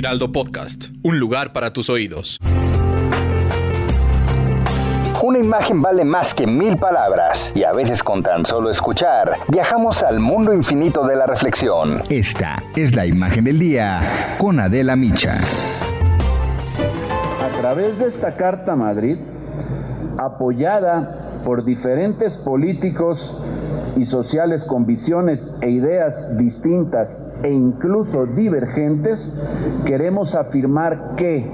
Heraldo Podcast, un lugar para tus oídos. Una imagen vale más que mil palabras y a veces con tan solo escuchar viajamos al mundo infinito de la reflexión. Esta es la imagen del día con Adela Micha. A través de esta Carta Madrid, apoyada por diferentes políticos y sociales con visiones e ideas distintas e incluso divergentes, queremos afirmar que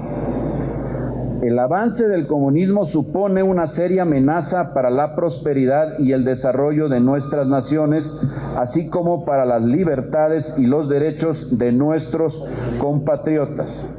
el avance del comunismo supone una seria amenaza para la prosperidad y el desarrollo de nuestras naciones, así como para las libertades y los derechos de nuestros compatriotas.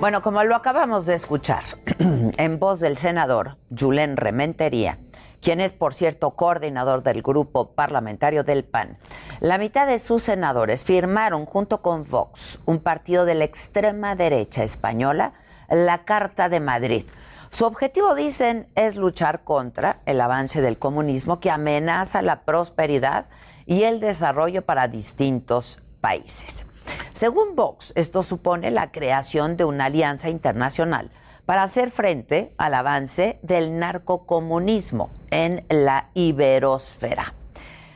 Bueno, como lo acabamos de escuchar en voz del senador Julen Rementería, quien es, por cierto, coordinador del grupo parlamentario del PAN, la mitad de sus senadores firmaron junto con Vox, un partido de la extrema derecha española, la Carta de Madrid. Su objetivo, dicen, es luchar contra el avance del comunismo que amenaza la prosperidad y el desarrollo para distintos países. Según Vox, esto supone la creación de una alianza internacional para hacer frente al avance del narcocomunismo en la iberosfera.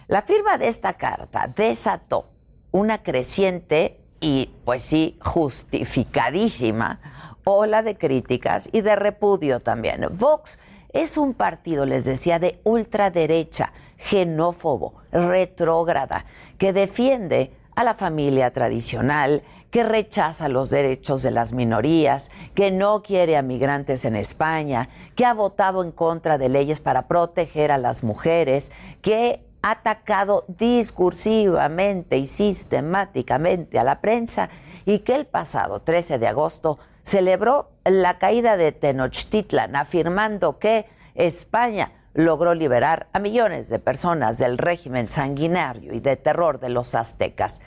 La firma de esta carta desató una creciente y, pues sí, justificadísima ola de críticas y de repudio también. Vox es un partido, les decía, de ultraderecha, xenófobo, retrógrada, que defiende a la familia tradicional, que rechaza los derechos de las minorías, que no quiere a migrantes en España, que ha votado en contra de leyes para proteger a las mujeres, que ha atacado discursivamente y sistemáticamente a la prensa y que el pasado 13 de agosto celebró la caída de Tenochtitlan, afirmando que España logró liberar a millones de personas del régimen sanguinario y de terror de los aztecas.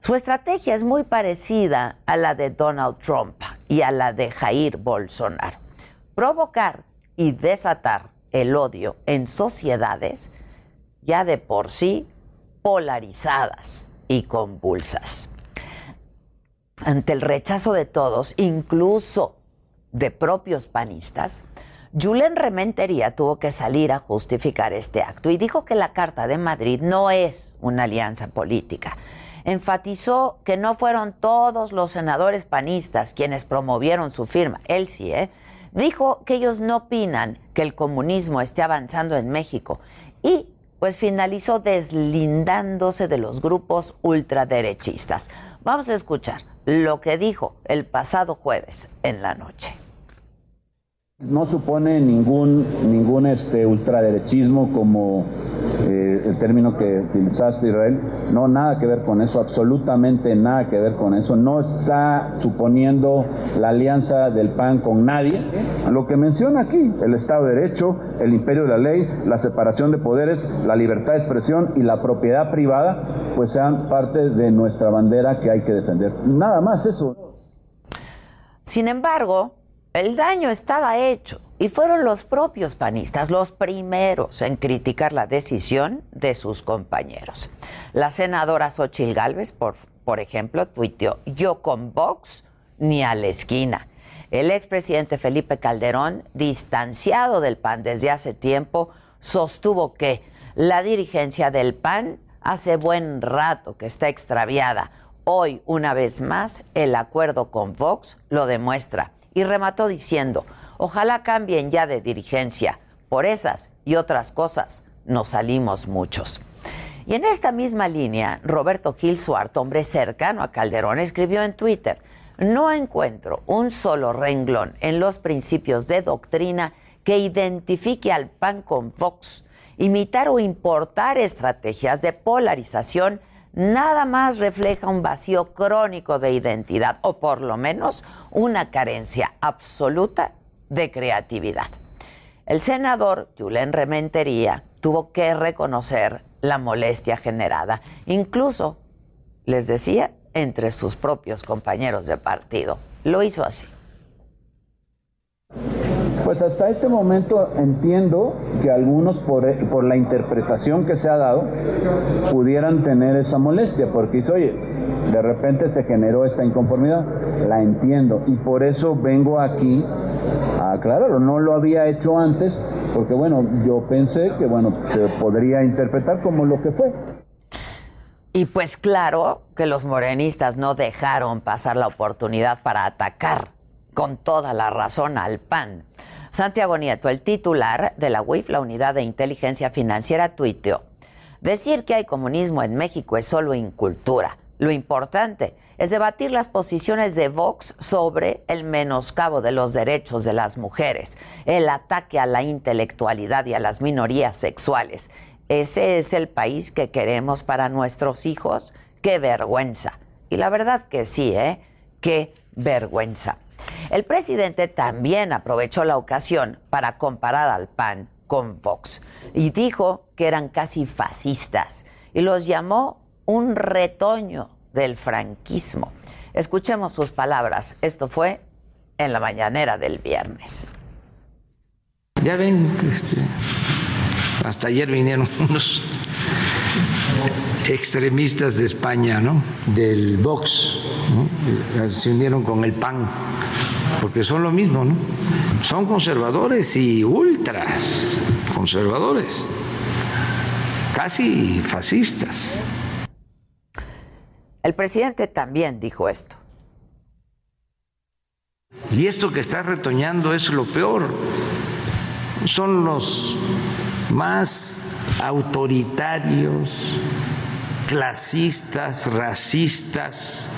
Su estrategia es muy parecida a la de Donald Trump y a la de Jair Bolsonaro. Provocar y desatar el odio en sociedades ya de por sí polarizadas y convulsas. Ante el rechazo de todos, incluso de propios panistas, Julen Rementería tuvo que salir a justificar este acto y dijo que la Carta de Madrid no es una alianza política. Enfatizó que no fueron todos los senadores panistas quienes promovieron su firma. Él sí, ¿eh? Dijo que ellos no opinan que el comunismo esté avanzando en México y pues finalizó deslindándose de los grupos ultraderechistas. Vamos a escuchar lo que dijo el pasado jueves en la noche. No supone ningún, ningún este, ultraderechismo como eh, el término que utilizaste, Israel. No, nada que ver con eso, absolutamente nada que ver con eso. No está suponiendo la alianza del PAN con nadie. Lo que menciona aquí, el Estado de Derecho, el imperio de la ley, la separación de poderes, la libertad de expresión y la propiedad privada, pues sean parte de nuestra bandera que hay que defender. Nada más eso. Sin embargo, el daño estaba hecho y fueron los propios panistas los primeros en criticar la decisión de sus compañeros. La senadora Xochil Gálvez, por, por ejemplo, tuiteó, yo con Vox ni a la esquina. El expresidente Felipe Calderón, distanciado del PAN desde hace tiempo, sostuvo que la dirigencia del PAN hace buen rato que está extraviada. Hoy, una vez más, el acuerdo con Vox lo demuestra y remató diciendo, ojalá cambien ya de dirigencia. Por esas y otras cosas nos salimos muchos. Y en esta misma línea, Roberto Gil Suart, hombre cercano a Calderón, escribió en Twitter, no encuentro un solo renglón en los principios de doctrina que identifique al PAN con Vox Imitar o importar estrategias de polarización nada más refleja un vacío crónico de identidad o por lo menos una carencia absoluta de creatividad. El senador Julen Rementería tuvo que reconocer la molestia generada, incluso, les decía, entre sus propios compañeros de partido. Lo hizo así. Pues hasta este momento entiendo que algunos por, por, la interpretación que se ha dado pudieran tener esa molestia, porque dice, oye, de repente se generó esta inconformidad, la entiendo y por eso vengo aquí a aclararlo, no lo había hecho antes, porque bueno, yo pensé que bueno, se podría interpretar como lo que fue. Y pues claro que los morenistas no dejaron pasar la oportunidad para atacar con toda la razón al PAN. Santiago Nieto, el titular de la UIF, la Unidad de Inteligencia Financiera, tuiteó, decir que hay comunismo en México es solo incultura. Lo importante es debatir las posiciones de Vox sobre el menoscabo de los derechos de las mujeres, el ataque a la intelectualidad y a las minorías sexuales. ¿Ese es el país que queremos para nuestros hijos? ¡Qué vergüenza! Y la verdad que sí, ¿eh? ¡Qué vergüenza! El presidente también aprovechó la ocasión para comparar al PAN con Vox y dijo que eran casi fascistas y los llamó un retoño del franquismo. Escuchemos sus palabras. Esto fue en la mañanera del viernes. Ya ven, este, hasta ayer vinieron unos extremistas de España, ¿no? Del Vox, se unieron con el PAN porque son lo mismo, ¿no? Son conservadores y ultra conservadores, casi fascistas. El presidente también dijo esto. Y esto que está retoñando es lo peor. Son los más autoritarios, clasistas, racistas,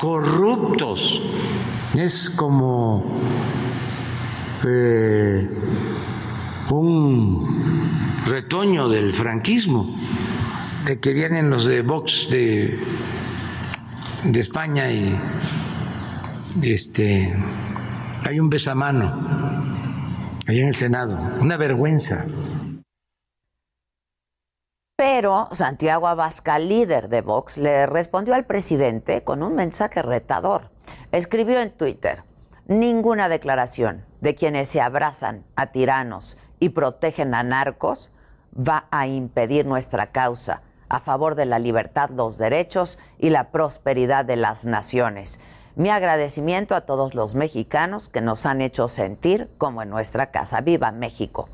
corruptos es como eh, un retoño del franquismo, de que vienen los de Vox de, de España y este, hay un besamano ahí en el Senado, una vergüenza. Pero Santiago Abascal, líder de Vox, le respondió al presidente con un mensaje retador. Escribió en Twitter, ninguna declaración de quienes se abrazan a tiranos y protegen a narcos va a impedir nuestra causa a favor de la libertad, los derechos y la prosperidad de las naciones. Mi agradecimiento a todos los mexicanos que nos han hecho sentir como en nuestra casa. ¡Viva México!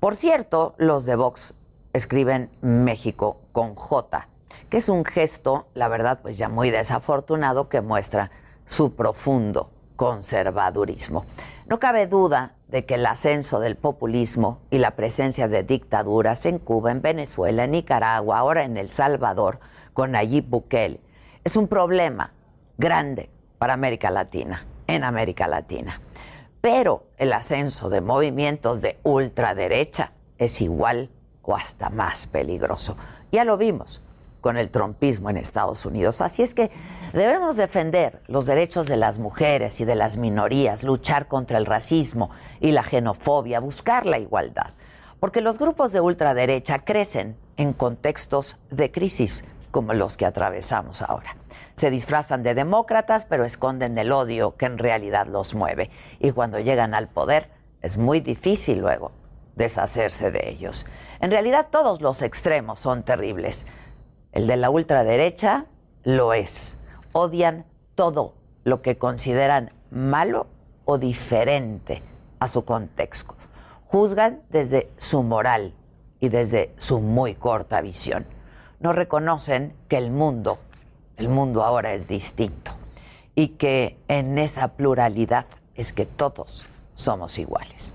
Por cierto, los de Vox escriben México con J, que es un gesto, la verdad, pues ya muy desafortunado que muestra su profundo conservadurismo. No cabe duda de que el ascenso del populismo y la presencia de dictaduras en Cuba, en Venezuela, en Nicaragua, ahora en El Salvador, con Nayib Bukele, es un problema grande para América Latina, en América Latina. Pero el ascenso de movimientos de ultraderecha es igual o hasta más peligroso. Ya lo vimos con el trompismo en Estados Unidos. Así es que debemos defender los derechos de las mujeres y de las minorías, luchar contra el racismo y la xenofobia, buscar la igualdad. Porque los grupos de ultraderecha crecen en contextos de crisis como los que atravesamos ahora. Se disfrazan de demócratas, pero esconden el odio que en realidad los mueve. Y cuando llegan al poder, es muy difícil luego deshacerse de ellos. En realidad todos los extremos son terribles. El de la ultraderecha lo es. Odian todo lo que consideran malo o diferente a su contexto. Juzgan desde su moral y desde su muy corta visión. No reconocen que el mundo, el mundo ahora es distinto y que en esa pluralidad es que todos somos iguales.